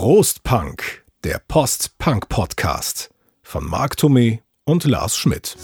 Prost Punk, der Post-Punk-Podcast von Marc Thomé und Lars Schmidt.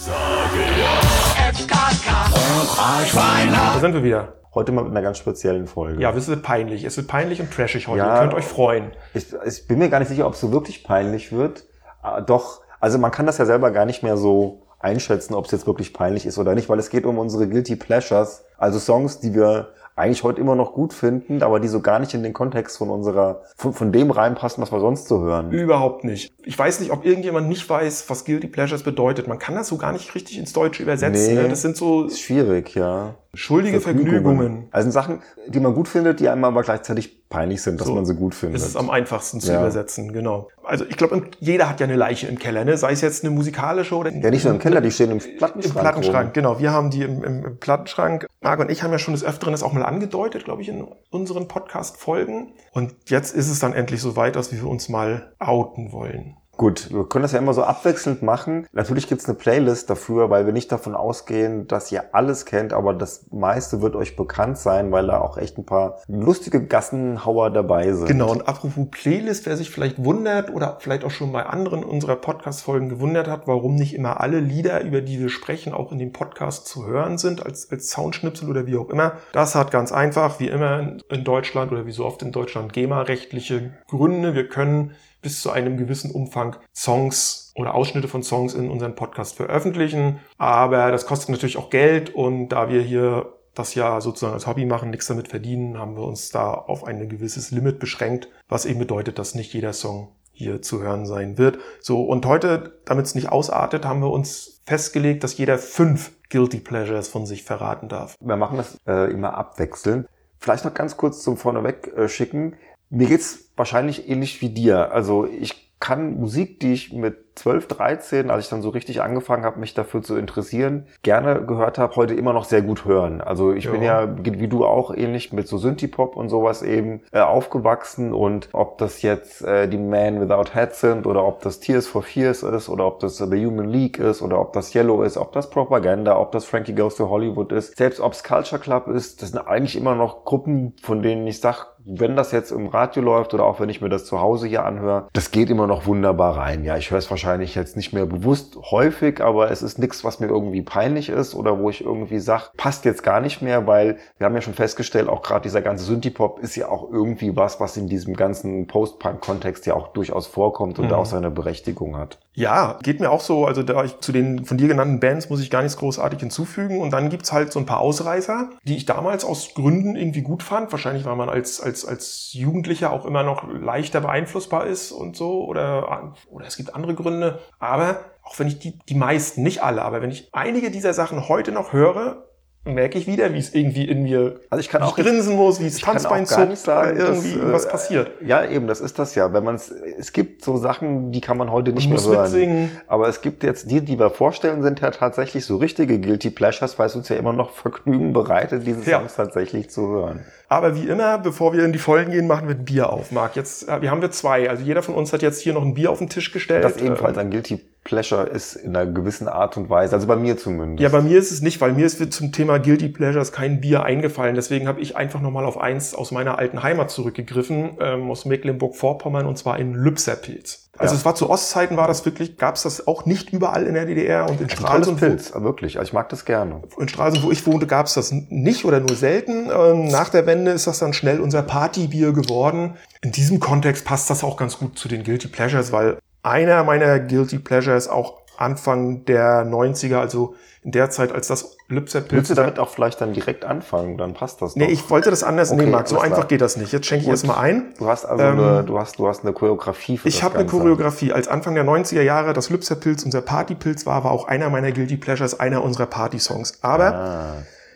Da sind wir wieder. Heute mal mit einer ganz speziellen Folge. Ja, es wird peinlich. Es wird peinlich und trashig heute. Ja. Ihr könnt euch freuen. Ich, ich bin mir gar nicht sicher, ob es so wirklich peinlich wird. Ah, Doch, also man kann das ja selber gar nicht mehr so einschätzen, ob es jetzt wirklich peinlich ist oder nicht, weil es geht um unsere Guilty Pleasures, also Songs, die wir eigentlich heute immer noch gut finden, aber die so gar nicht in den Kontext von unserer, von, von dem reinpassen, was wir sonst so hören. Überhaupt nicht. Ich weiß nicht, ob irgendjemand nicht weiß, was Guilty Pleasures bedeutet. Man kann das so gar nicht richtig ins Deutsche übersetzen. Nee. ne? Das sind so Ist schwierig, ja. Schuldige Vergnügungen. Also Sachen, die man gut findet, die einem aber gleichzeitig peinlich sind, dass So. man sie gut findet. Das ist am einfachsten zu Ja. übersetzen, genau. Also ich glaube, jeder hat ja eine Leiche im Keller, ne? sei es jetzt eine musikalische oder ja, nicht nur im Keller, die stehen im Im Plattenschrank. Plattenschrank, rum. genau. Wir haben die im, im, Plattenschrank. Marc und ich haben ja schon des Öfteren das auch mal angedeutet, glaube ich, in unseren Podcast-Folgen. Und jetzt ist es dann endlich soweit, dass wir uns mal outen wollen. Gut, wir können das ja immer so abwechselnd machen. Natürlich gibt's eine Playlist dafür, weil wir nicht davon ausgehen, dass ihr alles kennt, aber das meiste wird euch bekannt sein, weil da auch echt ein paar lustige Gassenhauer dabei sind. Genau, und apropos Playlist, wer sich vielleicht wundert oder vielleicht auch schon bei anderen unserer Podcast-Folgen gewundert hat, warum nicht immer alle Lieder, über die wir sprechen, auch in dem Podcast zu hören sind, als, als Soundschnipsel oder wie auch immer. Das hat ganz einfach, wie immer in Deutschland oder wie so oft in Deutschland, GEMA-rechtliche Gründe. Wir können bis zu einem gewissen Umfang Songs oder Ausschnitte von Songs in unserem Podcast veröffentlichen. Aber das kostet natürlich auch Geld und da wir hier das ja sozusagen als Hobby machen, nichts damit verdienen, haben wir uns da auf ein gewisses Limit beschränkt, was eben bedeutet, dass nicht jeder Song hier zu hören sein wird. So, und heute, damit es nicht ausartet, haben wir uns festgelegt, dass jeder fünf Guilty Pleasures von sich verraten darf. Wir machen das äh, immer abwechselnd. Vielleicht noch ganz kurz zum Vorneweg äh, schicken. Mir geht's wahrscheinlich ähnlich wie dir. Also ich kann Musik, die ich mit 12, 13, als ich dann so richtig angefangen habe, mich dafür zu interessieren, gerne gehört habe, heute immer noch sehr gut hören. Also ich Ja. bin ja, wie du auch, ähnlich mit so Synthie-Pop und sowas eben äh, aufgewachsen und ob das jetzt äh, die Man Without Head sind oder ob das Tears for Fears ist oder ob das The Human League ist oder ob das Yellow ist, ob das Propaganda, ob das Frankie Goes to Hollywood ist, selbst ob es Culture Club ist, das sind eigentlich immer noch Gruppen, von denen ich sag, wenn das jetzt im Radio läuft oder auch wenn ich mir das zu Hause hier anhöre, das geht immer noch wunderbar rein. Ja, ich höre es wahrscheinlich jetzt nicht mehr bewusst häufig, aber es ist nichts, was mir irgendwie peinlich ist oder wo ich irgendwie sage, passt jetzt gar nicht mehr, weil wir haben ja schon festgestellt, auch gerade dieser ganze Synthie-Pop ist ja auch irgendwie was, was in diesem ganzen Post-Punk-Kontext ja auch durchaus vorkommt und Mhm. auch seine Berechtigung hat. Ja, geht mir auch so. Also da ich zu den von dir genannten Bands muss ich gar nichts großartig hinzufügen. Und dann gibt's halt so ein paar Ausreißer, die ich damals aus Gründen irgendwie gut fand. Wahrscheinlich, weil man als, als, als Jugendlicher auch immer noch leichter beeinflussbar ist und so. Oder, oder es gibt andere Gründe. Aber auch wenn ich die, die meisten, nicht alle, aber wenn ich einige dieser Sachen heute noch höre, merke ich wieder, wie es irgendwie in mir Also ich kann auch grinsen muss, wie es Tanzbein zuckt, sagen, oder irgendwie äh, was passiert. Ja, eben, das ist das ja. Wenn man es, es gibt so Sachen, die kann man heute nicht Ich mehr hören. mitsingen. Aber es gibt jetzt die, die wir vorstellen, sind ja tatsächlich so richtige Guilty Pleasures, weil es uns ja immer noch Vergnügen bereitet, diese Ja. Songs tatsächlich zu hören. Aber wie immer, bevor wir in die Vollen gehen, machen wir ein Bier auf. Marc, jetzt, äh, wir haben wir zwei. Also jeder von uns hat jetzt hier noch ein Bier auf den Tisch gestellt. Das ebenfalls Ähm, ein Guilty Pleasure ist in einer gewissen Art und Weise, also bei mir zumindest. Ja, bei mir ist es nicht, weil mir ist zum Thema Guilty Pleasures kein Bier eingefallen. Deswegen habe ich einfach nochmal auf eins aus meiner alten Heimat zurückgegriffen, ähm, aus Mecklenburg-Vorpommern, und zwar in Lübserpilz. Also Ja. es war zu Ostzeiten, war das wirklich, gab es das auch nicht überall in der DDR und in Stralsund, wo- Pilz, wirklich. Also ich mag das gerne. in Stralsund, wo ich wohnte, gab es das nicht oder nur selten. Ähm, nach der Wende ist das dann schnell unser Partybier geworden. In diesem Kontext passt das auch ganz gut zu den Guilty Pleasures, weil einer meiner Guilty Pleasures auch Anfang der 90er, also in der Zeit, als das Lübser Willst du Pilz... damit auch vielleicht dann direkt anfangen? Dann passt das Nee, doch. ich wollte das anders Okay, nehmen, Marc. So alles klar. einfach geht das nicht. Jetzt schenke ich Gut. erstmal ein. Du hast also Ähm, eine, du hast, du hast eine Choreografie für Ich habe eine. Choreografie. Als Anfang der 90er Jahre das Lübser-Pilz unser Partypilz war, war auch einer meiner Guilty Pleasures, einer unserer Party-Songs. Aber Ah.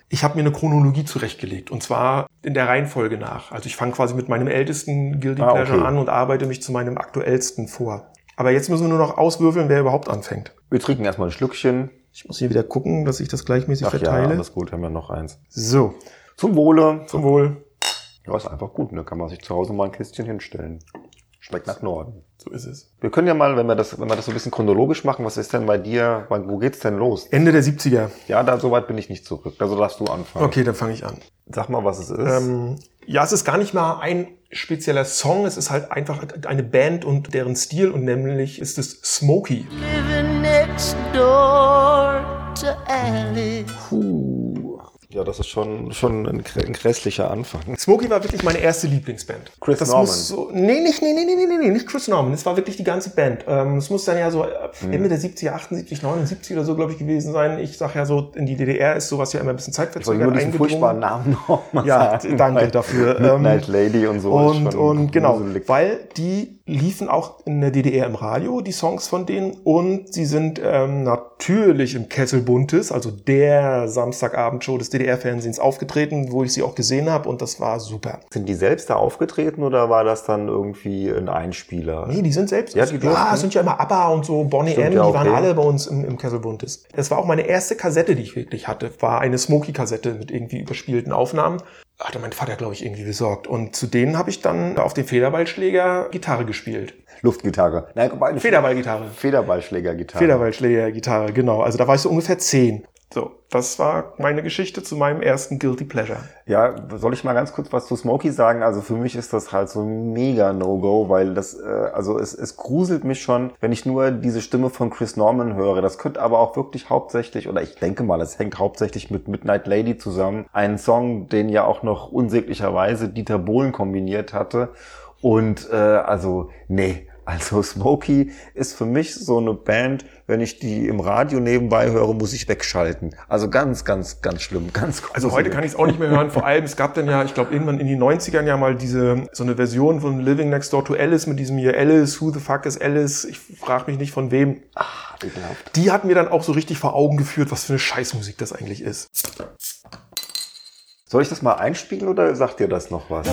ich habe mir eine Chronologie zurechtgelegt. Und zwar in der Reihenfolge nach. Also ich fange quasi mit meinem ältesten Guilty Ah, Pleasure okay. an und arbeite mich zu meinem aktuellsten vor. Aber jetzt müssen wir nur noch auswürfeln, wer überhaupt anfängt. Wir trinken erstmal ein Schlückchen. Ich muss hier wieder gucken, dass ich das gleichmäßig Ach ja, verteile. alles gut, haben wir noch eins. so, Zum Wohle. zum Wohl. Ja, ist einfach gut, ne? Kann man sich zu Hause mal ein Kistchen hinstellen. Schmeckt nach Norden. So ist es. Wir können ja mal, wenn wir das, wenn wir das so ein bisschen chronologisch machen, was ist denn bei dir, wo geht's denn los? Ende der 70er. Ja, da, so weit bin ich nicht zurück. Also darfst du anfangen. Okay, dann fange ich an. Sag mal, was es ist. Ähm, Ja, es ist gar nicht mal ein spezieller Song, es ist halt einfach eine Band und deren Stil und nämlich ist es Smokey. Living next door to Alice. Puh. Ja, das ist schon, schon ein, ein grässlicher Anfang. Smokey war wirklich meine erste Lieblingsband. Chris das Norman. Muss so, nee, nicht, nee, nee, nee, nee, nee, nicht Chris Norman. Das war wirklich die ganze Band. Ähm, es muss dann ja so Mhm. Ende der 70er, 78, 79 oder so, glaube ich, gewesen sein. Ich sag ja so, in die DDR ist sowas ja immer ein bisschen Ich zeitverzögert eingedrungen. furchtbaren Namen nochmal Ja, sagen. danke dafür. Midnight Ähm, Lady und so. Und, und genau, weil die liefen auch in der DDR im Radio, die Songs von denen. Und sie sind ähm, natürlich im Kessel Buntes, also der Samstagabendshow des DDR-Fernsehens aufgetreten, wo ich sie auch gesehen habe. Und das war super. Sind die selbst da aufgetreten oder war das dann irgendwie ein Einspieler? Nee, die sind selbst. Ja, die ja, sind ja immer ABBA und so, Bonnie M, ja die auch, waren ja. alle bei uns im, im Kessel Buntes. Das war auch meine erste Kassette, die ich wirklich hatte. War eine Smokey-Kassette mit irgendwie überspielten Aufnahmen. Hatte mein Vater, glaube ich, irgendwie besorgt. Und zu denen habe ich dann auf dem Federballschläger Gitarre gespielt. Luftgitarre. Nein, Federballgitarre. Federballschlägergitarre. Federballschlägergitarre, genau. Also da war ich so ungefähr zehn. So, das war meine Geschichte zu meinem ersten Guilty Pleasure. Ja, soll ich mal ganz kurz was zu Smokey sagen? Also für mich ist das halt so mega No-Go, weil das, äh, also es, es gruselt mich schon, wenn ich nur diese Stimme von Chris Norman höre. Das könnte aber auch wirklich hauptsächlich, oder ich denke mal, es hängt hauptsächlich mit Midnight Lady zusammen. Ein Song, den ja auch noch unsäglicherweise Dieter Bohlen kombiniert hatte. Und äh, also, nee. Also Smokey ist für mich so eine Band, wenn ich die im Radio nebenbei höre, muss ich wegschalten. Also ganz, ganz, ganz schlimm. Ganz Also heute kann ich es auch nicht mehr hören. Vor allem, es gab dann ja, ich glaube, irgendwann in den 90ern ja mal diese, so eine Version von Living Next Door to Alice mit diesem hier Alice, who the fuck is Alice? Ich frage mich nicht von wem. Ah, ekelhaft. Die hat mir dann auch so richtig vor Augen geführt, was für eine Scheißmusik das eigentlich ist. Soll ich das mal einspielen oder sagt ihr das noch was?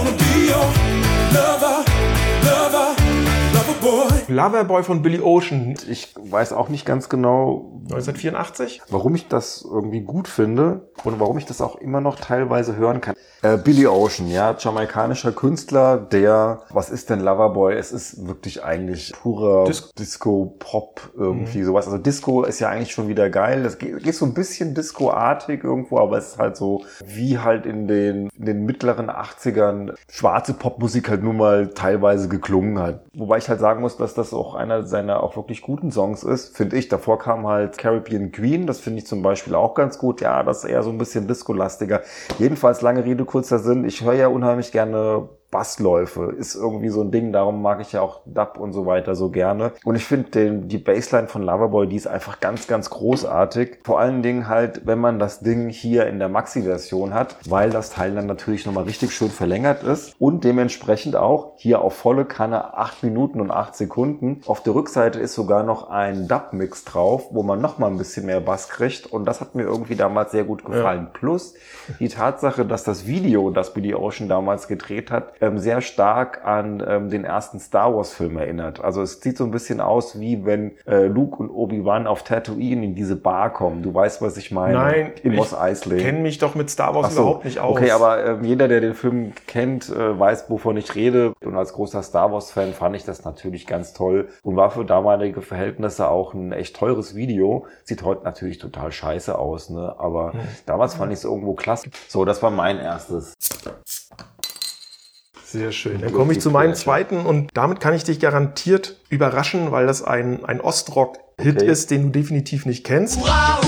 Loverboy von Billy Ocean, Ich weiß auch nicht ganz genau, 1984. warum ich das irgendwie gut finde und warum ich das auch immer noch teilweise hören kann. Äh, Billy Ocean, ja, jamaikanischer Künstler, der, was ist denn Loverboy? Es ist wirklich eigentlich purer Dis- Disco-Pop irgendwie sowas. Also Disco ist ja eigentlich schon wieder geil. Das geht, geht so ein bisschen Disco-artig irgendwo, aber es ist halt so wie halt in den, in den mittleren 80ern schwarze Popmusik halt nun mal teilweise geklungen hat. Wobei ich halt sagen muss, dass das auch einer seiner auch wirklich guten Songs ist, finde ich. Davor kam halt Caribbean Queen, das finde ich zum Beispiel auch ganz gut. Ja, das ist eher so ein bisschen Disco-lastiger. Jedenfalls lange Rede, kurzer Sinn. Ich höre ja unheimlich gerne Bassläufe ist irgendwie so ein Ding, darum mag ich ja auch Dub und so weiter so gerne. Und ich finde die Bassline von Loverboy, die ist einfach ganz, ganz großartig. Vor allen Dingen halt, wenn man das Ding hier in der Maxi-Version hat, weil das Teil dann natürlich nochmal richtig schön verlängert ist und dementsprechend auch hier auf volle Kanne 8 Minuten und 8 Sekunden. Auf der Rückseite ist sogar noch ein Dub-Mix drauf, wo man nochmal ein bisschen mehr Bass kriegt und das hat mir irgendwie damals sehr gut gefallen. Plus die Tatsache, dass das Video, das Billy Ocean damals gedreht hat, ähm, sehr stark an ähm, den ersten Star Wars Film erinnert. Also es sieht so ein bisschen aus, wie wenn äh, Luke und Obi-Wan auf Tatooine in diese Bar kommen. Du weißt, was ich meine. Nein, in ich Mos Eisley. kenne mich doch mit Star Wars so. überhaupt nicht aus. Okay, aber ähm, jeder, der den Film kennt, äh, weiß, wovon ich rede. Und als großer Star Wars-Fan fand ich das natürlich ganz toll und war für damalige Verhältnisse auch ein echt teures Video. Sieht heute natürlich total scheiße aus, ne? Aber Hm. damals fand ich es irgendwo klasse. So, das war mein erstes. Sehr schön. Dann komme ich zu meinem zweiten und damit kann ich dich garantiert überraschen, weil das ein, ein Ostrock-Hit Okay. ist, den du definitiv nicht kennst. Hurra,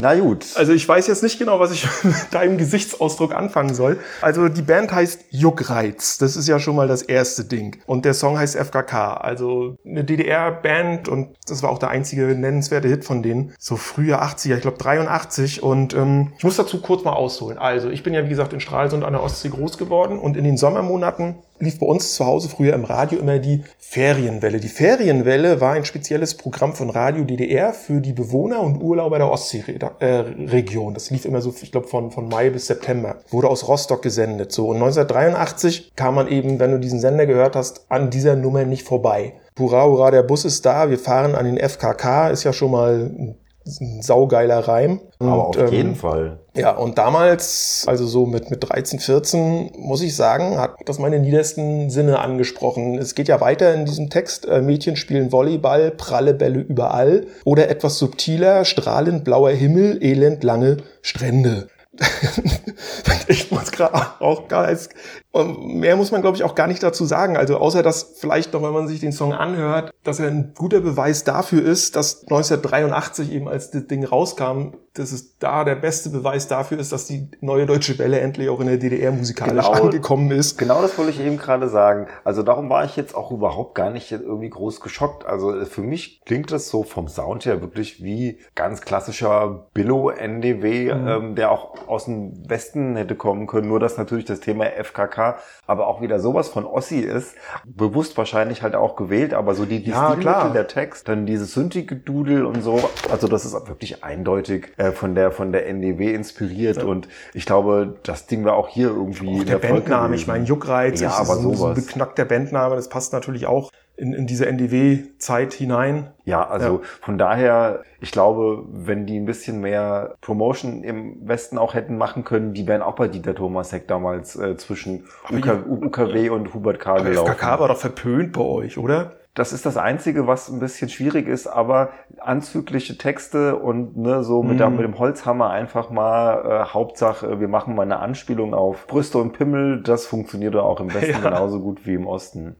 Na gut. Also ich weiß jetzt nicht genau, was ich mit deinem Gesichtsausdruck anfangen soll. Also die Band heißt Juckreiz. Das ist ja schon mal das erste Ding. Und der Song heißt FKK. Also eine DDR-Band und das war auch der einzige nennenswerte Hit von denen. So frühe 80er, ich glaube 83. Und ähm, ich muss dazu kurz mal ausholen. Also ich bin ja wie gesagt in Stralsund an der Ostsee groß geworden und in den Sommermonaten lief bei uns zu Hause früher im Radio immer die Ferienwelle. Die Ferienwelle war ein spezielles Programm von Radio DDR für die Bewohner und Urlauber der Ostseeregion. Das lief immer so, ich glaube, von, von Mai bis September. Wurde aus Rostock gesendet. So, und 1983 kam man eben, wenn du diesen Sender gehört hast, an dieser Nummer nicht vorbei. Hurra, hurra, der Bus ist da, wir fahren an den FKK, ist ja schon mal ein ein saugeiler Reim. Aber auf Und, ähm, jeden Fall. Ja, und damals, also so mit, mit 13, 14, muss ich sagen, hat das meine niedersten Sinne angesprochen. Es geht ja weiter in diesem Text. Äh, Mädchen spielen Volleyball, pralle Bälle überall. Oder etwas subtiler, strahlend blauer Himmel, elend lange Strände. ich muss gerade auch gar nicht, und mehr muss man glaube ich auch gar nicht dazu sagen. Also außer dass vielleicht noch, wenn man sich den Song anhört, dass er ein guter Beweis dafür ist, dass 1983 eben als das Ding rauskam, dass es da der beste Beweis dafür ist, dass die neue deutsche Welle endlich auch in der DDR musikalisch Genau. angekommen ist. Genau das wollte ich eben gerade sagen. Also darum war ich jetzt auch überhaupt gar nicht irgendwie groß geschockt. Also äh, für mich klingt das so vom Sound her wirklich wie ganz klassischer Billo-NDW, Mhm. ähm, der auch aus dem Westen hätte kommen können. Nur dass natürlich das Thema FKK aber auch wieder sowas von Ossi ist. Bewusst wahrscheinlich halt auch gewählt, aber so die, die Ja, klar. der Text, dann dieses Synthi-Gedudel und so. Also das ist wirklich eindeutig äh, von der von der NDW inspiriert und ich glaube, das Ding war auch hier irgendwie Auch der Bandname, ich meine, Juckreiz, Ja, aber so, so ein sowas. beknackter Bandname, das passt natürlich auch in, in diese NDW-Zeit hinein. Ja, also Ja. von daher, ich glaube, wenn die ein bisschen mehr Promotion im Westen auch hätten machen können, die wären auch bei Dieter Thomasek damals äh, zwischen UK. UKW und Hubert K. Aber gelaufen. FKK war doch verpönt bei euch, oder? Das ist das Einzige, was ein bisschen schwierig ist, aber anzügliche Texte und ne, so mit, der, Mhm. mit dem Holzhammer einfach mal, äh, Hauptsache, wir machen mal eine Anspielung auf Brüste und Pimmel, das funktioniert auch im Westen Ja. genauso gut wie im Osten.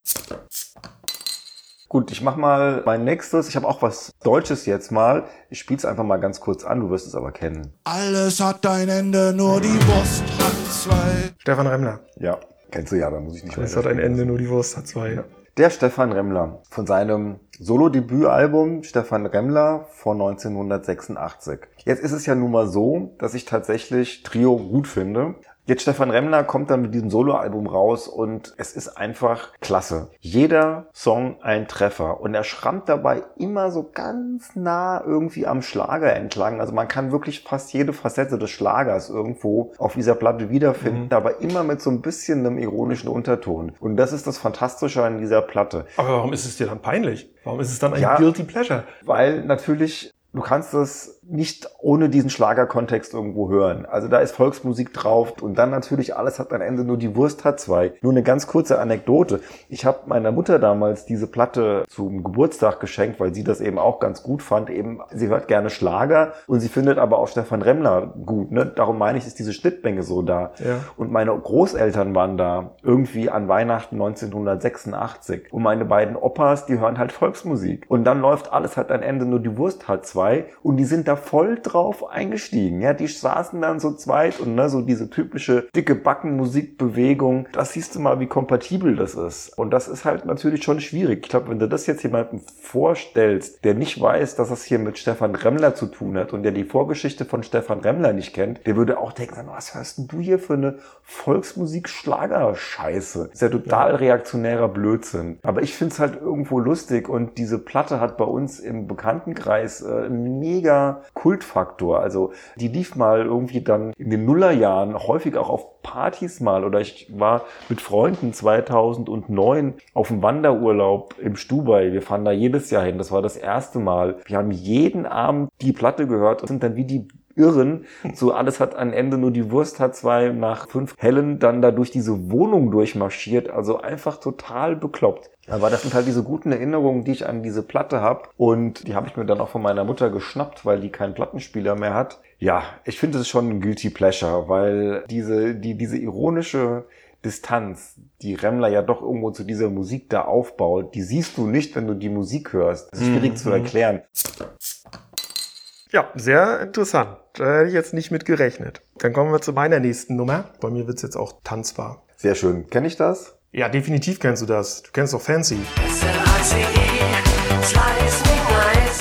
Gut, ich mach mal mein nächstes. Ich habe auch was Deutsches jetzt mal. Ich spiel's einfach mal ganz kurz an, du wirst es aber kennen. Alles hat ein Ende, nur die Wurst hat zwei. Stefan Remmler. Ja, kennst du ja, da muss ich nicht Es weiter hat ein. Ende, nur die Wurst hat zwei. Der Stefan Remmler von seinem Solo-Debütalbum Stefan Remmler von 1986. Jetzt ist es ja nun mal so, dass ich tatsächlich Trio gut finde. Jetzt Stefan Remmler kommt dann mit diesem Soloalbum raus und es ist einfach klasse. Jeder Song ein Treffer und er schrammt dabei immer so ganz nah irgendwie am Schlager entlang. Also man kann wirklich fast jede Facette des Schlagers irgendwo auf dieser Platte wiederfinden, aber immer mit so ein bisschen einem ironischen Unterton. Und das ist das Fantastische an dieser Platte. Aber warum ist es dir dann peinlich? Warum ist es dann ein Ja. Guilty Pleasure? Weil natürlich, du kannst es nicht ohne diesen Schlagerkontext irgendwo hören. Also da ist Volksmusik drauf und dann natürlich alles hat am Ende nur die Wurst hat zwei. Nur eine ganz kurze Anekdote. Ich habe meiner Mutter damals diese Platte zum Geburtstag geschenkt, weil sie das eben auch ganz gut fand. Eben, sie hört gerne Schlager und sie findet aber auch Stefan Remmler gut. Ne? Darum meine ich, ist diese Schnittmenge so da. Ja. Und meine Großeltern waren da irgendwie an Weihnachten 1986. Und meine beiden Opas, die hören halt Volksmusik. Und dann läuft alles hat ein Ende, nur die Wurst hat zwei. Und die sind da voll drauf eingestiegen. Ja, die saßen dann so zweit und ne, so diese typische dicke Backenmusikbewegung. Das siehst du mal, wie kompatibel das ist. Und das ist halt natürlich schon schwierig. Ich glaube, wenn du das jetzt jemandem vorstellst, der nicht weiß, dass das hier mit Stefan Remmler zu tun hat und der die Vorgeschichte von Stefan Remmler nicht kennt, der würde auch denken, was hörst denn du hier für eine Volksmusik-Schlager-Scheiße? Ist ja total reaktionärer Blödsinn. Aber ich finde es halt irgendwo lustig und diese Platte hat bei uns im Bekanntenkreis äh, mega Kultfaktor. Also die lief mal irgendwie dann in den Nullerjahren häufig auch auf Partys mal oder ich war mit Freunden 2009 auf dem Wanderurlaub im Stubai. Wir fahren da jedes Jahr hin. Das war das erste Mal. Wir haben jeden Abend die Platte gehört und sind dann wie die Irren. So alles hat ein Ende, nur die Wurst hat zwei nach fünf Hellen dann da durch diese Wohnung durchmarschiert. Also einfach total bekloppt. Aber das sind halt diese guten Erinnerungen, die ich an diese Platte habe. Und die habe ich mir dann auch von meiner Mutter geschnappt, weil die keinen Plattenspieler mehr hat. Ja, ich finde es schon ein Guilty Pleasure, weil diese, die, diese ironische Distanz, die Remmler ja doch irgendwo zu dieser Musik da aufbaut, die siehst du nicht, wenn du die Musik hörst. Das ist schwierig zu erklären. Ja, sehr interessant. Da hätte ich jetzt nicht mit gerechnet. Dann kommen wir zu meiner nächsten Nummer. Bei mir wird's jetzt auch tanzbar. Sehr schön. Kenne ich das? Ja, definitiv kennst du das. Du kennst doch Fancy.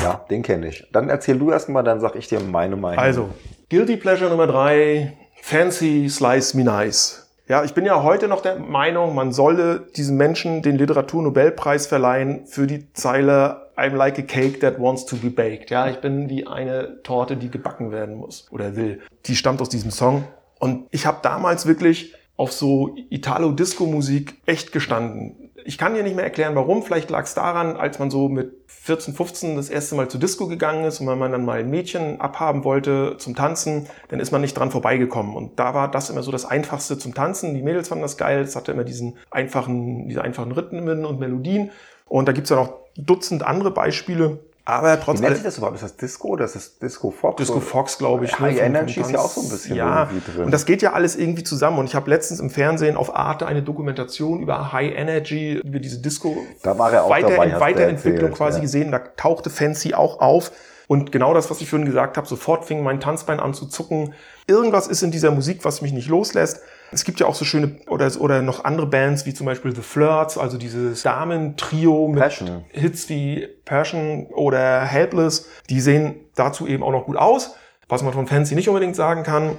Ja, den kenne ich. Dann erzähl du erst mal, dann sag ich dir meine Meinung. Also, Guilty Pleasure Nummer drei, Fancy Slice Me Nice. Ja, ich bin ja heute noch der Meinung, man solle diesem Menschen den Literaturnobelpreis verleihen für die Zeile I'm like a cake that wants to be baked. Ja, ich bin wie eine Torte, die gebacken werden muss oder will. Die stammt aus diesem Song. Und ich habe damals wirklich auf so Italo-Disco-Musik echt gestanden. Ich kann dir nicht mehr erklären, warum. Vielleicht lag es daran, als man so mit 14, 15 das erste Mal zur Disco gegangen ist und wenn man dann mal ein Mädchen abhaben wollte zum Tanzen, dann ist man nicht dran vorbeigekommen. Und da war das immer so das Einfachste zum Tanzen. Die Mädels fanden das geil. Es hatte immer diesen einfachen, diese einfachen Rhythmen und Melodien. Und da gibt's ja noch Dutzend andere Beispiele. Aber trotz Wie nennt sich das überhaupt? Ist das Disco oder ist das Disco Fox? Disco Fox, glaube ich. High ne, vom- Energy ist ja auch so ein bisschen ja, irgendwie drin. Und das geht ja alles irgendwie zusammen. Und ich habe letztens im Fernsehen auf Arte eine Dokumentation über High Energy, über diese Disco Da war er auch Weiter, dabei, Weiterentwicklung erzählt, quasi ja. gesehen. Da tauchte Fancy auch auf. Und genau das, was ich vorhin gesagt habe, sofort fing mein Tanzbein an zu zucken. Irgendwas ist in dieser Musik, was mich nicht loslässt. Es gibt ja auch so schöne oder, oder noch andere Bands wie zum Beispiel The Flirts, also dieses Damen-Trio mit Passion. Hits wie Passion oder Helpless. Die sehen dazu eben auch noch gut aus. Was man von Fancy nicht unbedingt sagen kann.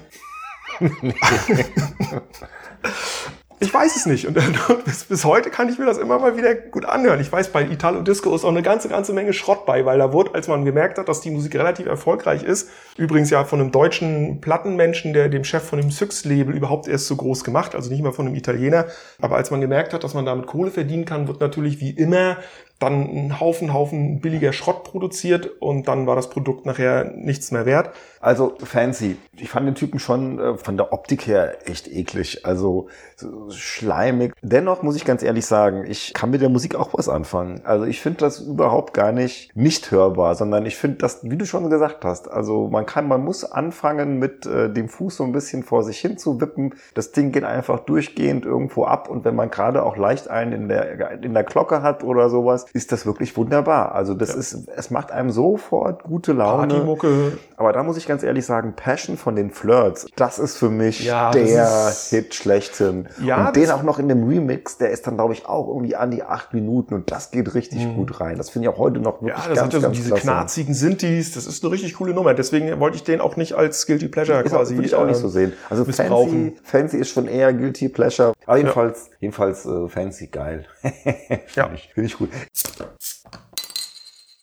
Ich weiß es nicht. Und bis, bis heute kann ich mir das immer mal wieder gut anhören. Ich weiß, bei Italo Disco ist auch eine ganze, ganze Menge Schrott bei, weil da wurde, als man gemerkt hat, dass die Musik relativ erfolgreich ist, übrigens ja von einem deutschen Plattenmenschen, der dem Chef von dem Syx-Label überhaupt erst so groß gemacht, also nicht mal von einem Italiener. Aber als man gemerkt hat, dass man damit Kohle verdienen kann, wird natürlich wie immer dann ein Haufen, Haufen billiger Schrott produziert und dann war das Produkt nachher nichts mehr wert. Also fancy. Ich fand den Typen schon äh, von der Optik her echt eklig. Also so schleimig. Dennoch muss ich ganz ehrlich sagen, ich kann mit der Musik auch was anfangen. Also ich finde das überhaupt gar nicht nicht hörbar, sondern ich finde das, wie du schon gesagt hast, also man kann, man muss anfangen mit äh, dem Fuß so ein bisschen vor sich hin zu wippen. Das Ding geht einfach durchgehend irgendwo ab und wenn man gerade auch leicht einen in der, in der Glocke hat oder sowas, ist das wirklich wunderbar. Also das ist, es macht einem sofort gute Laune. Partymucke, Aber da muss ich ganz ehrlich sagen, Passion von den Flirts, das ist für mich Ja, der ist- Hit schlechthin. Ja, und den auch noch in dem Remix, der ist dann, glaube ich, auch irgendwie an die acht Minuten und das geht richtig gut rein. Das finde ich auch heute noch wirklich Mhm. Ja, das ganz, hat ja so ganz diese klasse. knarzigen Sintis. Das ist eine richtig coole Nummer. Deswegen wollte ich den auch nicht als Guilty Pleasure Ist quasi. würde ich auch nicht äh, so sehen. Also fancy, fancy ist schon eher Guilty Pleasure. Aber jedenfalls, jedenfalls äh, fancy geil. Finde Ja. ich, finde ich gut.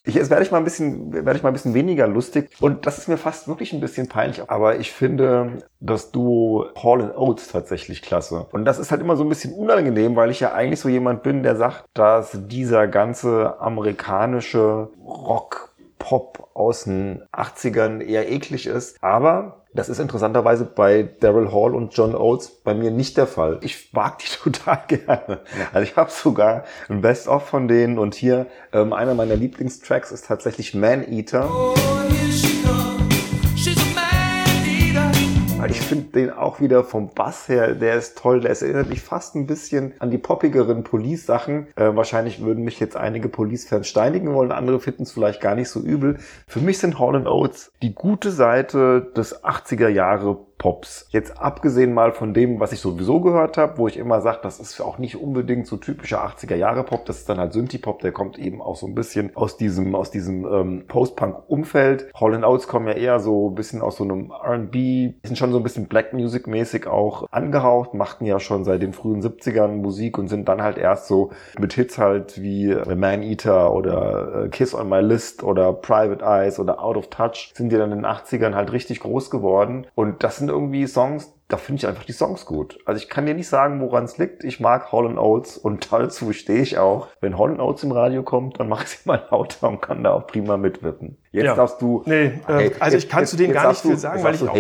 Jetzt werde ich mal ein bisschen, werde ich mal ein bisschen weniger lustig. Und das ist mir fast wirklich ein bisschen peinlich. Aber ich finde das Duo Hall and Oates tatsächlich klasse. Und das ist halt immer so ein bisschen unangenehm, weil ich ja eigentlich so jemand bin, der sagt, dass dieser ganze amerikanische Rock Pop aus den 80ern eher eklig ist. Aber das ist interessanterweise bei Daryl Hall und John Oates bei mir nicht der Fall. Ich mag die total gerne. Also ich habe sogar ein Best-of von denen und hier ähm, einer meiner Lieblingstracks ist tatsächlich Man Eater. Ich finde den auch wieder vom Bass her, der ist toll. Der erinnert mich fast ein bisschen an die poppigeren Police-Sachen. Äh, wahrscheinlich würden mich jetzt einige Police-Fans steinigen wollen, andere finden es vielleicht gar nicht so übel. Für mich sind Hall Oates die gute Seite des 80er Jahre Pops. Jetzt abgesehen mal von dem, was ich sowieso gehört habe, wo ich immer sage, das ist auch nicht unbedingt so typischer 80er Jahre Pop, das ist dann halt Synthie-Pop, der kommt eben auch so ein bisschen aus diesem, aus diesem ähm, Post-Punk-Umfeld. Hall Oates kommen ja eher so ein bisschen aus so einem R&B, sind schon so ein bisschen Black Music-mäßig auch angehaucht, machten ja schon seit den frühen 70ern Musik und sind dann halt erst so mit Hits halt wie Man Eater oder äh, Kiss on My List oder Private Eyes oder Out of Touch sind die dann in den 80ern halt richtig groß geworden und das sind irgendwie Songs, da finde ich einfach die Songs gut. Also ich kann dir nicht sagen, woran es liegt. Ich mag Hall Oates und dazu stehe ich auch. Wenn Hall Oates im Radio kommt, dann mache ich sie mal lauter und kann da auch prima mitwippen. Jetzt Ja. darfst du... Nee, äh, Hey, also ich kann jetzt- zu denen gar nicht viel sagen, weil ich, auch,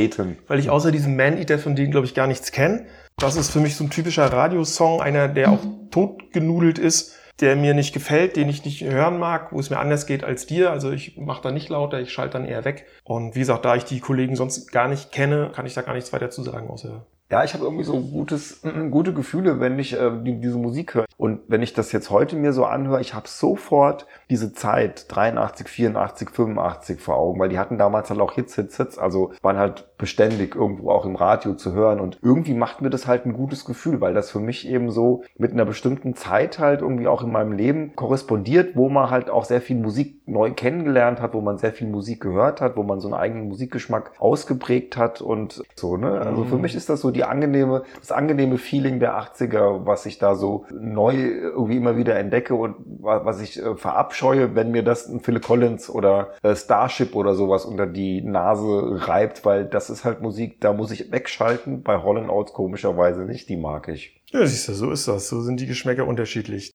weil ich außer diesem Man-Eater von denen, glaube ich, gar nichts kenne. Das ist für mich so ein typischer Radiosong, einer, der auch totgenudelt ist, der mir nicht gefällt, den ich nicht hören mag, wo es mir anders geht als dir. Also ich mache da nicht lauter, ich schalte dann eher weg. Und wie gesagt, da ich die Kollegen sonst gar nicht kenne, kann ich da gar nichts weiter zu sagen, außer Ja, ich habe irgendwie so gutes, mm, gute Gefühle, wenn ich äh, die, diese Musik höre. Und wenn ich das jetzt heute mir so anhöre, ich habe sofort diese Zeit 83, 84, 85 vor Augen, weil die hatten damals halt auch Hits, Hits, Hits, also waren halt beständig irgendwo auch im Radio zu hören. Und irgendwie macht mir das halt ein gutes Gefühl, weil das für mich eben so mit einer bestimmten Zeit halt irgendwie auch in meinem Leben korrespondiert, wo man halt auch sehr viel Musik neu kennengelernt hat, wo man sehr viel Musik gehört hat, wo man so einen eigenen Musikgeschmack ausgeprägt hat und so, ne? Also für mich ist das so die angenehme, das angenehme Feeling der 80er, was ich da so neu irgendwie immer wieder entdecke und wa- was ich äh, verabscheue, wenn mir das ein Phil Collins oder äh, Starship oder sowas unter die Nase reibt, weil das ist halt Musik, da muss ich wegschalten. Bei Holland Oates komischerweise nicht, die mag ich. Ja, siehst du, so ist das. So sind die Geschmäcker unterschiedlich.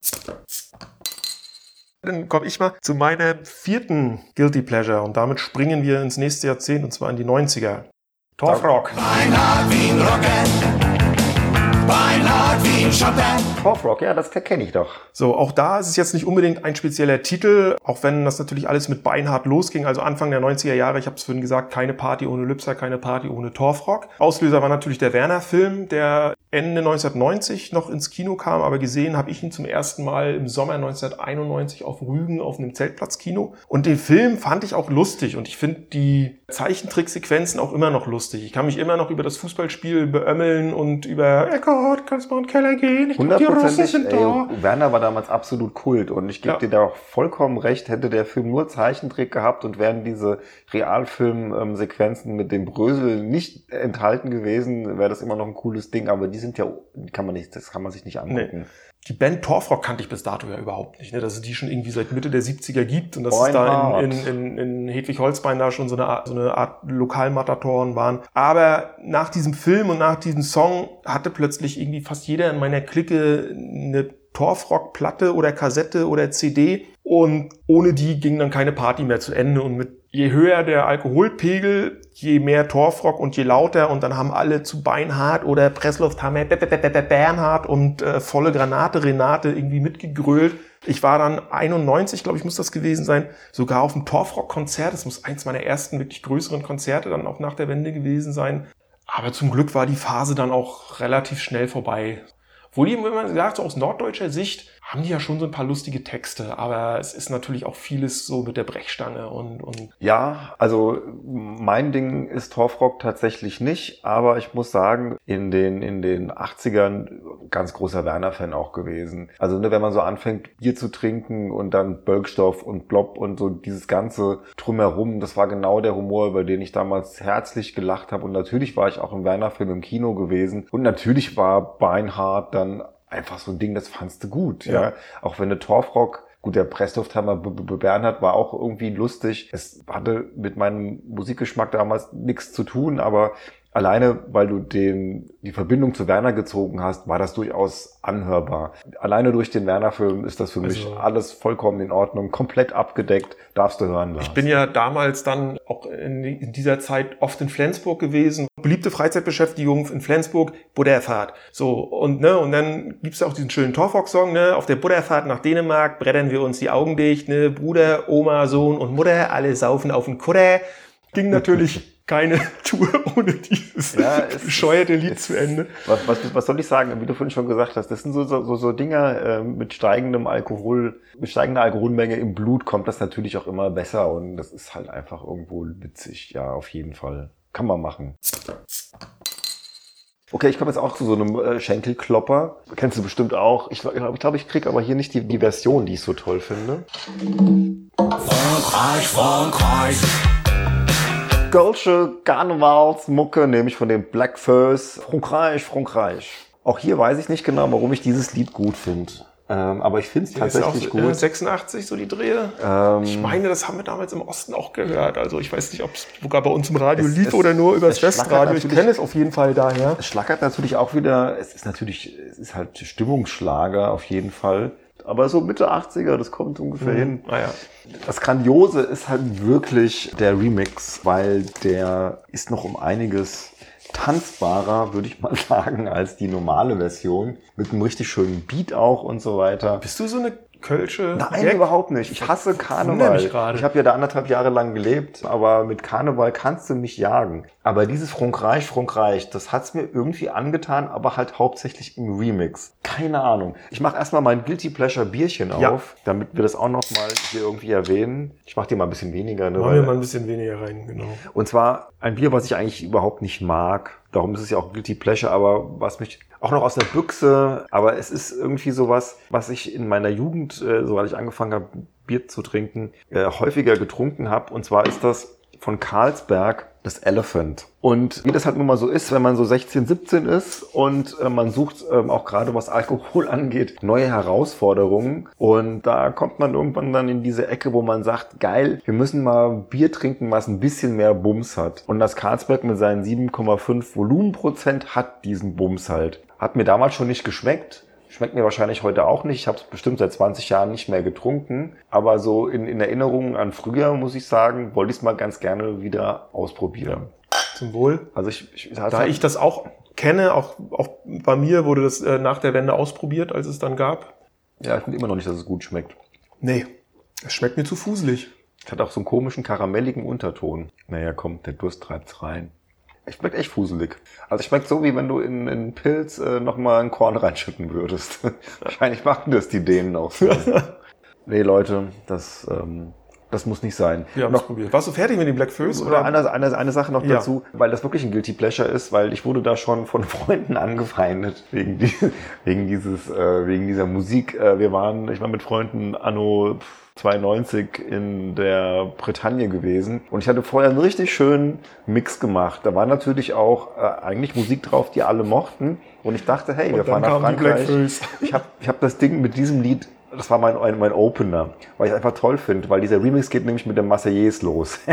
Dann komme ich mal zu meinem vierten Guilty Pleasure und damit springen wir ins nächste Jahrzehnt und zwar in die 90er. Torfrock. Beinhard ein Rocket. Beinhard ein Chopin. Torfrock, ja, das kenne ich doch. So, auch da ist es jetzt nicht unbedingt ein spezieller Titel, auch wenn das natürlich alles mit Beinhard losging, also Anfang der 90er Jahre, ich habe es vorhin gesagt, keine Party ohne Lübser, keine Party ohne Torfrock. Auslöser war natürlich der Werner-Film, der Ende 1990 noch ins Kino kam, aber gesehen habe ich ihn zum ersten Mal im Sommer 1991 auf Rügen auf einem Zeltplatzkino. Und den Film fand ich auch lustig und ich finde die Zeichentricksequenzen auch immer noch lustig. Ich kann mich immer noch über das Fußballspiel beömmeln und über, oh Gott, kannst du mal in den Keller gehen? Ich Hundertprozentig. Werner war damals absolut Kult und ich gebe Ja. dir da auch vollkommen recht, hätte der Film nur Zeichentrick gehabt und wären diese Realfilm-Sequenzen mit dem Brösel nicht enthalten gewesen, wäre das immer noch ein cooles Ding, aber die sind ja, kann man nicht, das kann man sich nicht angucken. Die Band Torfrock kannte ich bis dato ja überhaupt nicht, ne? dass es die schon irgendwie seit Mitte der 70er gibt und dass es da in, in, in, in Hedwig-Holzbein da schon so eine Art, so eine Art Lokalmatatoren waren. Aber nach diesem Film und nach diesem Song hatte plötzlich irgendwie fast jeder in meiner Clique eine Torfrock-Platte oder Kassette oder CD und ohne die ging dann keine Party mehr zu Ende und mit je höher der Alkoholpegel, je mehr Torfrock und je lauter und dann haben alle zu Beinhard oder Presslufthammer Be- Be- Be- Be- Bernhard und äh, volle Granate Renate irgendwie mitgegrölt. Ich war dann 91, glaube ich, muss das gewesen sein, sogar auf dem Torfrock-Konzert. Das muss eins meiner ersten wirklich größeren Konzerte dann auch nach der Wende gewesen sein. Aber zum Glück war die Phase dann auch relativ schnell vorbei. Wo die, wenn man sagt, so aus norddeutscher Sicht, haben die ja schon so ein paar lustige Texte, aber es ist natürlich auch vieles so mit der Brechstange und, und Ja, also mein Ding ist Torfrock tatsächlich nicht, aber ich muss sagen, in den, in den 80ern ganz großer Werner-Fan auch gewesen. Also ne, wenn man so anfängt, Bier zu trinken und dann Bölkstoff und Blob und so dieses ganze Drumherum, das war genau der Humor, über den ich damals herzlich gelacht habe. Und natürlich war ich auch im Werner-Film im Kino gewesen. Und natürlich war Beinhard dann einfach so ein Ding, das fandst du gut. Ja. Ja. Auch wenn der Torfrock Gut, der B- Bernhard war auch irgendwie lustig. Es hatte mit meinem Musikgeschmack damals nichts zu tun, aber alleine, weil du den, die Verbindung zu Werner gezogen hast, war das durchaus anhörbar. Alleine durch den Werner-Film ist das für mich Also- alles vollkommen in Ordnung, komplett abgedeckt, darfst du hören Lars. Ich bin ja damals dann auch in, in dieser Zeit oft in Flensburg gewesen. Beliebte Freizeitbeschäftigung in Flensburg, Budderfahrt. So, und, ne, und dann gibt's auch diesen schönen Torfox-Song, ne, auf der Budderfahrt nach Dänemark brettern wir uns die Augen dicht, ne, Bruder, Oma, Sohn und Mutter, alle saufen auf den Kutter. Ging natürlich keine Tour ohne dieses Ja, es- bescheuerte Lied es- zu Ende. Was, was, was soll ich sagen? Wie du vorhin schon gesagt hast, das sind so, so, so, so Dinger äh, mit steigendem Alkohol, mit steigender Alkoholmenge im Blut kommt das natürlich auch immer besser und das ist halt einfach irgendwo witzig. Ja, auf jeden Fall. Kann man machen. Okay, ich komme jetzt auch zu so einem äh, Schenkelklopper. Kennst du bestimmt auch. Ich glaube, ich, glaub, ich krieg aber hier nicht die, die Version, die ich so toll finde. Frankreich, Frankreich. Gölsche Karnevalsmucke, nämlich von den Black Furs. Frankreich, Frankreich. Auch hier weiß ich nicht genau, warum ich dieses Lied gut finde. Ähm, aber ich finde es auch tatsächlich äh, gut. 86, so die Drehe. Ähm, Ich meine, das haben wir damals im Osten auch gehört. Also ich weiß nicht, ob es sogar bei uns im Radio Es- lief es- oder nur übers Westradio. Ich kenne es auf jeden Fall daher. es schlackert natürlich auch wieder, es ist natürlich, es ist halt Stimmungsschlager auf jeden Fall. Aber so Mitte 80er, das kommt ungefähr hin. Naja. Das Grandiose ist halt wirklich der Remix, weil der ist noch um einiges tanzbarer, würde ich mal sagen, als die normale Version. Mit einem richtig schönen Beat auch und so weiter. Bist du so eine Kölsche? Nein, Jack? überhaupt nicht. Ich hasse Karneval. Ich habe ja da anderthalb Jahre lang gelebt, aber mit Karneval kannst du mich jagen. Aber dieses Frankreich, Frankreich, das hat's mir irgendwie angetan, aber halt hauptsächlich im Remix. Keine Ahnung. Ich mache erstmal mein Guilty Pleasure Bierchen Ja. auf, damit wir das auch noch mal hier irgendwie erwähnen. Ich mache dir mal ein bisschen weniger, ne? Machen wir mal ein bisschen weniger rein, genau. und zwar ein Bier, was ich eigentlich überhaupt nicht mag. Darum ist es ja auch Guilty Pleasure, aber was mich auch noch aus der Büchse, aber es ist irgendwie sowas, was ich in meiner Jugend, äh, so als ich angefangen habe, Bier zu trinken, äh, häufiger getrunken habe. Und zwar ist das von Carlsberg das Elephant. Und wie das halt nun mal so ist, wenn man so 16, 17 ist und äh, man sucht ähm, auch gerade was Alkohol angeht, neue Herausforderungen. Und da kommt man irgendwann dann in diese Ecke, wo man sagt, geil, wir müssen mal Bier trinken, was ein bisschen mehr Bums hat. Und das Carlsberg mit seinen 7,5 Volumenprozent hat diesen Bums halt. Hat mir damals schon nicht geschmeckt. Schmeckt mir wahrscheinlich heute auch nicht. Ich habe es bestimmt seit 20 Jahren nicht mehr getrunken. Aber so in, in Erinnerung an früher, muss ich sagen, wollte ich es mal ganz gerne wieder ausprobieren. Zum Wohl. Also ich, ich Da ich das auch kenne, auch, auch bei mir wurde das äh, nach der Wende ausprobiert, als es dann gab. ja, ich finde immer noch nicht, dass es gut schmeckt. Nee, es schmeckt mir zu fuselig. Es hat auch so einen komischen karamelligen Unterton. Naja, komm, der Durst treibt's rein. Es schmeckt echt fuselig. Also es schmeckt so, wie wenn du in, in einen Pilz äh, nochmal ein Korn reinschütten würdest. Wahrscheinlich machen das die Dänen auch so. nee, Leute, das, ähm, das muss nicht sein. Wir haben es probiert. Warst du fertig mit dem Black Föß? Oder eine, eine, eine Sache noch Ja. dazu, weil das wirklich ein Guilty Pleasure ist, weil ich wurde da schon von Freunden angefeindet wegen, die, wegen dieses, äh, wegen dieser Musik. Äh, wir waren, ich war mit Freunden anno 92 in der Bretagne gewesen und ich hatte vorher einen richtig schönen Mix gemacht. Da war natürlich auch äh, eigentlich Musik drauf, die alle mochten und ich dachte, hey, wir dann fahren nach Frankreich. Ich habe ich hab das Ding mit diesem Lied, das war mein, mein, Opener, weil ich es einfach toll finde, weil dieser Remix geht nämlich mit der Marseillaise los.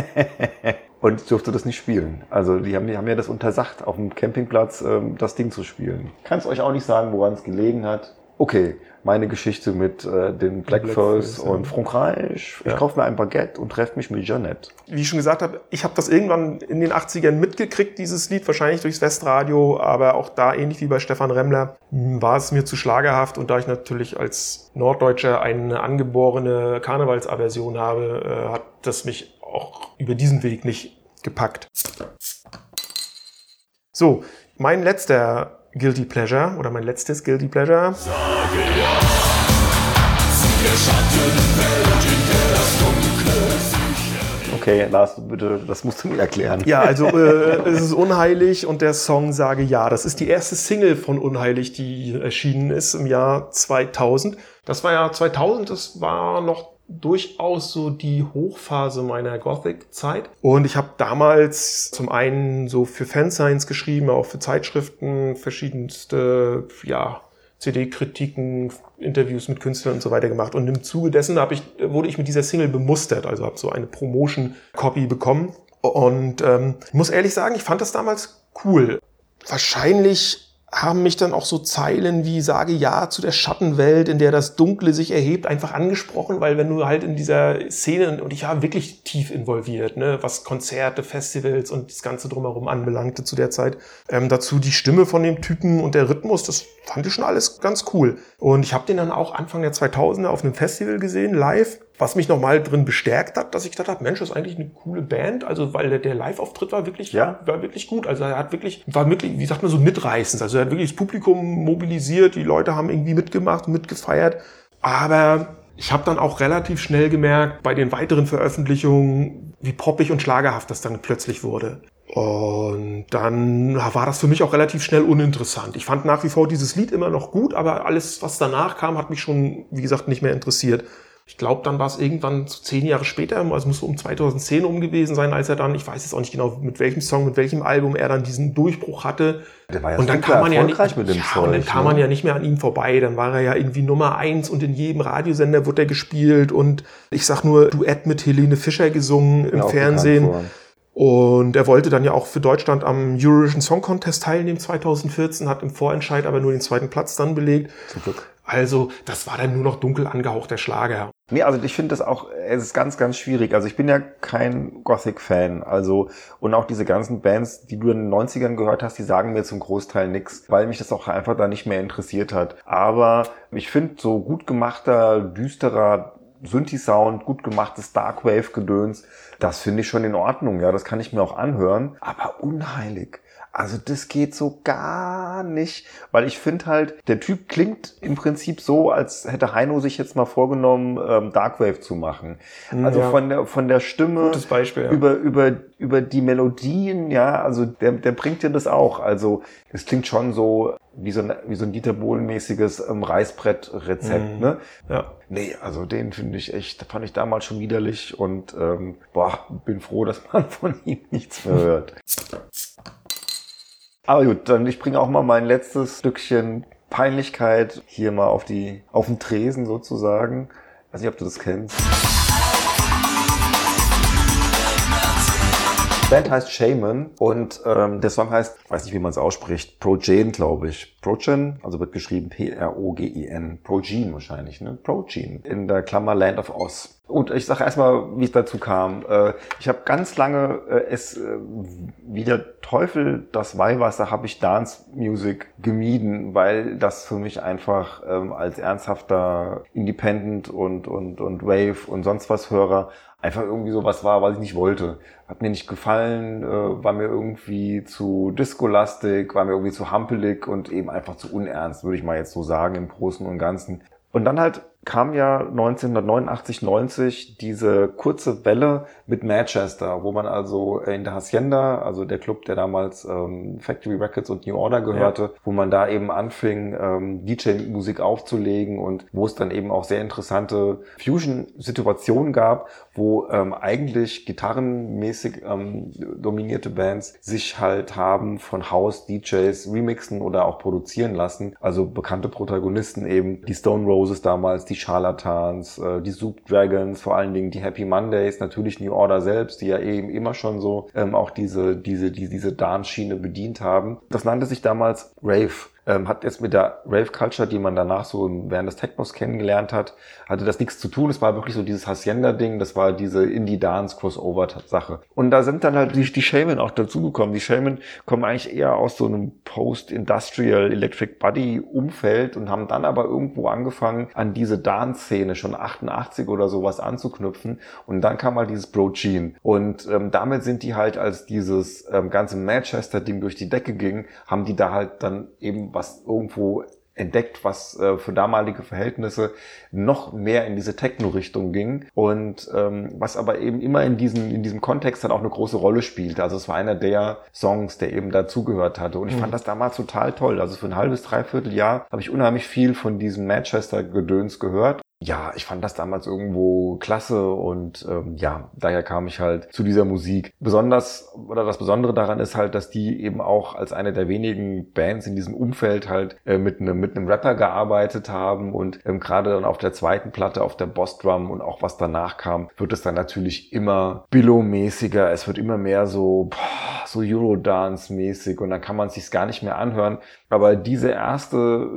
Und ich durfte das nicht spielen. Also die haben, die haben mir das untersagt, auf dem Campingplatz ähm, das Ding zu spielen. Kann es euch auch nicht sagen, woran es gelegen hat. Okay, meine Geschichte mit äh, den Black Black Föß Föß, ja. und Frankreich. Ich Ja. kaufe mir ein Baguette und treffe mich mit Jeanette. wie ich schon gesagt habe, ich habe das irgendwann in den 80ern mitgekriegt, dieses Lied, wahrscheinlich durchs Westradio, aber auch da, ähnlich wie bei Stefan Remmler, mh, war es mir zu schlagerhaft und da ich natürlich als Norddeutscher eine angeborene Karnevalsaversion habe, äh, hat das mich auch über diesen Weg nicht gepackt. So, mein letzter Guilty Pleasure oder mein letztes Guilty Pleasure Okay, Lars, bitte, das musst du mir erklären. Ja, also äh, es ist unheilig und der Song Sage Ja. Das ist die erste Single von Unheilig, die erschienen ist im Jahr 2000. Das war ja 2000, das war noch durchaus so die Hochphase meiner Gothic-Zeit. Und ich habe damals zum einen so für Fansigns geschrieben, auch für Zeitschriften, verschiedenste, ja, CD-Kritiken, Interviews mit Künstlern und so weiter gemacht. Und im Zuge dessen ich, wurde ich mit dieser Single bemustert, also habe so eine Promotion-Copy bekommen. Und ähm, muss ehrlich sagen, ich fand das damals cool. Wahrscheinlich haben mich dann auch so Zeilen wie sage ja zu der Schattenwelt, in der das Dunkle sich erhebt, einfach angesprochen, weil wenn du halt in dieser Szene, und ich war wirklich tief involviert, ne, was Konzerte, Festivals und das Ganze drumherum anbelangte zu der Zeit, ähm, dazu die Stimme von dem Typen und der Rhythmus, das fand ich schon alles ganz cool. Und ich habe den dann auch Anfang der 2000er auf einem Festival gesehen, live, was mich nochmal drin bestärkt hat, dass ich gedacht habe, Mensch, das ist eigentlich eine coole Band, also weil der, der Live-Auftritt war wirklich, Ja. war wirklich gut. Also er hat wirklich, war wirklich, wie sagt man so, mitreißend. Also er hat wirklich das Publikum mobilisiert, die Leute haben irgendwie mitgemacht und mitgefeiert. Aber ich habe dann auch relativ schnell gemerkt, bei den weiteren Veröffentlichungen, wie poppig und schlagerhaft das dann plötzlich wurde. Und dann war das für mich auch relativ schnell uninteressant. Ich fand nach wie vor dieses Lied immer noch gut, aber alles, was danach kam, hat mich schon, wie gesagt, nicht mehr interessiert. Ich glaube, dann war es irgendwann so zehn Jahre später, also es muss so um 2010 rum gewesen sein, als er dann, ich weiß jetzt auch nicht genau, mit welchem Song, mit welchem Album er dann diesen Durchbruch hatte. Der war ja und dann kam man ja nicht, mit dem ja, Zeug, und dann kam ne? man ja nicht mehr an ihm vorbei. Dann war er ja irgendwie Nummer eins und in jedem Radiosender wurde er gespielt und ich sag nur Duett mit Helene Fischer gesungen im Mir auch Fernsehen. Und er wollte dann ja auch für Deutschland am Eurovision Song Contest teilnehmen 2014, hat im Vorentscheid aber nur den zweiten Platz dann belegt. Zum Glück. Also, das war dann nur noch dunkel angehauchter Schlager. Nee, also ich finde das auch, es ist ganz, ganz schwierig. Also ich bin ja kein Gothic-Fan. Also, und auch diese ganzen Bands, die du in den 90ern gehört hast, die sagen mir zum Großteil nichts, weil mich das auch einfach da nicht mehr interessiert hat. Aber ich finde so gut gemachter, düsterer Synthi-Sound, gut gemachtes Darkwave-Gedöns, das finde ich schon in Ordnung. Ja, das kann ich mir auch anhören. Aber unheilig. Also das geht so gar nicht, weil ich finde halt, der Typ klingt im Prinzip so, als hätte Heino sich jetzt mal vorgenommen, ähm, Darkwave zu machen. Also Ja. von der von der Stimme Gutes Beispiel, ja. über über über die Melodien, ja, also der der bringt dir das auch. Also es klingt schon so wie so ein, wie so ein Dieter Bohlen-mäßiges ähm, Reißbrett-Rezept, Mhm. ne? Ja. Nee, also den finde ich echt, fand ich damals schon widerlich und ähm, boah, bin froh, dass man von ihm nichts mehr hört. Aber gut, dann ich bringe auch mal mein letztes Stückchen Peinlichkeit hier mal auf die auf den Tresen sozusagen. Weiß nicht, ob du das kennst. Band heißt Shaman und ähm, der Song heißt, weiß nicht, wie man es ausspricht, Progen, glaube ich. Progen, also wird geschrieben P-R-O-G-I-N. Progen wahrscheinlich, ne? Progen. In der Klammer Land of Oz. Und ich sage erstmal, wie es dazu kam. Äh, ich habe ganz lange äh, es äh, wie der Teufel das Weihwasser habe ich Dance Music gemieden, weil das für mich einfach ähm, als ernsthafter Independent und und und Wave und sonst was Hörer einfach irgendwie sowas war, was ich nicht wollte. Hat mir nicht gefallen, äh, war mir irgendwie zu discolastig, war mir irgendwie zu hampelig und eben einfach zu unernst, würde ich mal jetzt so sagen, im Großen und Ganzen. Und dann halt kam ja 1989, 90 diese kurze Welle mit Manchester, wo man also in der Hacienda, also der Club, der damals ähm, Factory Records und New Order gehörte, wo man da eben anfing, ähm, DJ-Musik aufzulegen und wo es dann eben auch sehr interessante Fusion-Situationen gab, wo ähm, eigentlich gitarrenmäßig ähm, dominierte Bands sich halt haben von House-DJs remixen oder auch produzieren lassen. Also bekannte Protagonisten eben, die Stone Roses damals, die Charlatans, äh, die Soup Dragons, vor allen Dingen die Happy Mondays, natürlich New Order selbst, die ja eben immer schon so ähm, auch diese, diese, die, diese Dance-Schiene bedient haben. Das nannte sich damals Rave. Ähm, hat jetzt mit der Rave-Culture, die man danach so während des Technos kennengelernt hat, hatte das nichts zu tun. Es war wirklich so dieses Hacienda-Ding, das war diese Indie-Dance-Crossover-Sache. Und da sind dann halt die, die Shaman auch dazugekommen. Die Shaman kommen eigentlich eher aus so einem Post-Industrial Electric Body-Umfeld und haben dann aber irgendwo angefangen, an diese Dance-Szene schon 88 oder sowas anzuknüpfen. Und dann kam halt dieses Bro-Gene. Und ähm, damit sind die halt, als dieses ähm, ganze Manchester-Ding durch die Decke ging, haben die da halt dann eben was irgendwo entdeckt, was äh, für damalige Verhältnisse noch mehr in diese Techno-Richtung ging und ähm, was aber eben immer in diesem, in diesem Kontext dann auch eine große Rolle spielte. Also es war einer der Songs, der eben dazugehört hatte und ich fand das damals total toll. Also für ein halbes, dreiviertel Jahr habe ich unheimlich viel von diesem Manchester-Gedöns gehört ja, ich fand das damals irgendwo klasse und ähm, ja, daher kam ich halt zu dieser Musik. Besonders oder das Besondere daran ist halt, dass die eben auch als eine der wenigen Bands in diesem Umfeld halt äh, mit einem mit einem Rapper gearbeitet haben und ähm, gerade dann auf der zweiten Platte, auf der Boss Drum und auch was danach kam, wird es dann natürlich immer Billow-mäßiger. Es wird immer mehr so so Eurodance-mäßig und dann kann man sich's gar nicht mehr anhören. Aber diese erste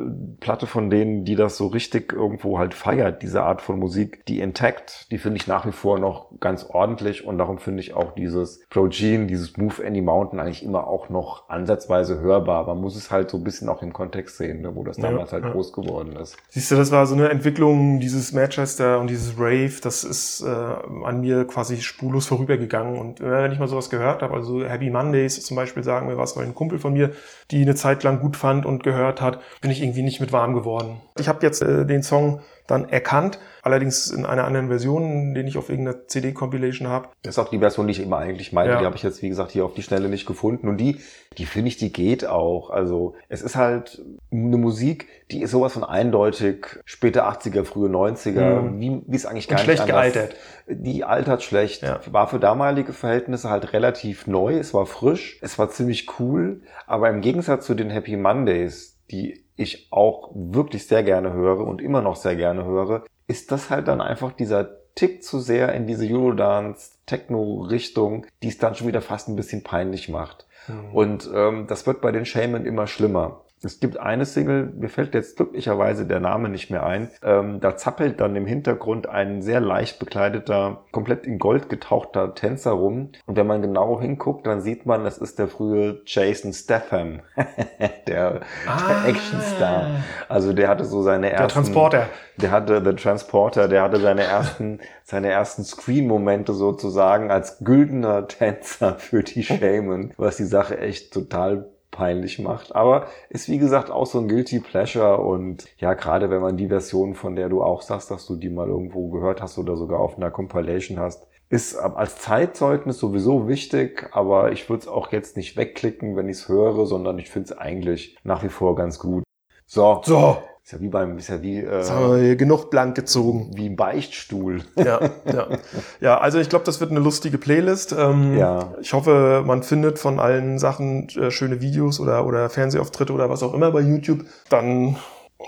Platte von denen, die das so richtig irgendwo halt feiert, diese Art von Musik, die Intact, die finde ich nach wie vor noch ganz ordentlich und darum finde ich auch dieses Progene, dieses Move Any Mountain eigentlich immer auch noch ansatzweise hörbar. Man muss es halt so ein bisschen auch im Kontext sehen, ne, wo das Ja, damals halt ja. groß geworden ist. Siehst du, das war so eine Entwicklung, dieses Manchester und dieses Rave, das ist äh, an mir quasi spurlos vorübergegangen. Und äh, wenn ich mal sowas gehört habe, also Happy Mondays zum Beispiel sagen wir was, weil ein Kumpel von mir, die eine Zeit lang gut fand und gehört hat, bin ich irgendwie nicht mit warm geworden. Ich habe jetzt äh, den Song dann erkannt, allerdings in einer anderen Version, den ich auf irgendeiner CD-Compilation habe. Das ist auch die Version, die ich immer eigentlich meinte. Ja. Die habe ich jetzt, wie gesagt, hier auf die Schnelle nicht gefunden. Und die, die finde ich, die geht auch. Also es ist halt eine Musik, die ist sowas von eindeutig späte 80er, frühe 90er, Mhm. wie, wie es eigentlich gar Und schlecht nicht anders- gealtert. Die altert schlecht. Ja. War für damalige Verhältnisse halt relativ neu. Es war frisch. Es war ziemlich cool. Aber im Gegensatz zu den Happy Mondays, die ich auch wirklich sehr gerne höre und immer noch sehr gerne höre, ist das halt dann einfach dieser Tick zu sehr in diese Eurodance, Techno-Richtung, die es dann schon wieder fast ein bisschen peinlich macht. Und ähm, das wird bei den Shaman immer schlimmer. Es gibt eine Single, mir fällt jetzt glücklicherweise der Name nicht mehr ein. Ähm, da zappelt dann im Hintergrund ein sehr leicht bekleideter, komplett in Gold getauchter Tänzer rum. Und wenn man genau hinguckt, dann sieht man, das ist der frühe Jason Statham, der, Ah. der Actionstar. Also der hatte so seine Der ersten... Transporter. Der hatte The Transporter, der hatte seine ersten, seine ersten Screen-Momente sozusagen als güldener Tänzer für die Shaman, was die Sache echt total peinlich macht. Aber ist wie gesagt auch so ein Guilty Pleasure und ja, gerade wenn man die Version, von der du auch sagst, dass du die mal irgendwo gehört hast oder sogar auf einer Compilation hast, ist als Zeitzeugnis sowieso wichtig, aber ich würde es auch jetzt nicht wegklicken, wenn ich es höre, sondern ich finde es eigentlich nach wie vor ganz gut. So, So, ist ja wie beim, ist ja wie, äh, haben wir hier genug blank gezogen. wie ein Beichtstuhl. Ja, ja. ja also ich glaube, das wird eine lustige Playlist. Ähm, Ja. Ich hoffe, man findet von allen Sachen äh, schöne Videos oder, oder Fernsehauftritte oder was auch immer bei YouTube. Dann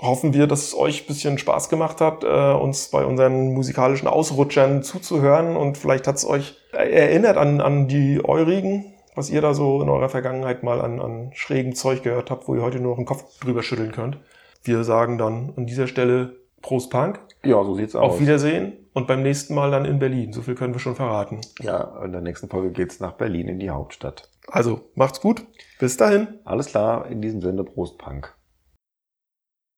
hoffen wir, dass es euch ein bisschen Spaß gemacht hat, äh, uns bei unseren musikalischen Ausrutschern zuzuhören und vielleicht hat es euch erinnert an, an die eurigen, was ihr da so in eurer Vergangenheit mal an, an schrägen Zeug gehört habt, wo ihr heute nur noch den Kopf drüber schütteln könnt. Wir sagen dann an dieser Stelle Prost Punk, Ja, so sieht's aus. auf Wiedersehen und beim nächsten Mal dann in Berlin. So viel können wir schon verraten. Ja, in der nächsten Folge geht's nach Berlin in die Hauptstadt. Also macht's gut. Bis dahin. Alles klar, in diesem Sinne Prost Punk.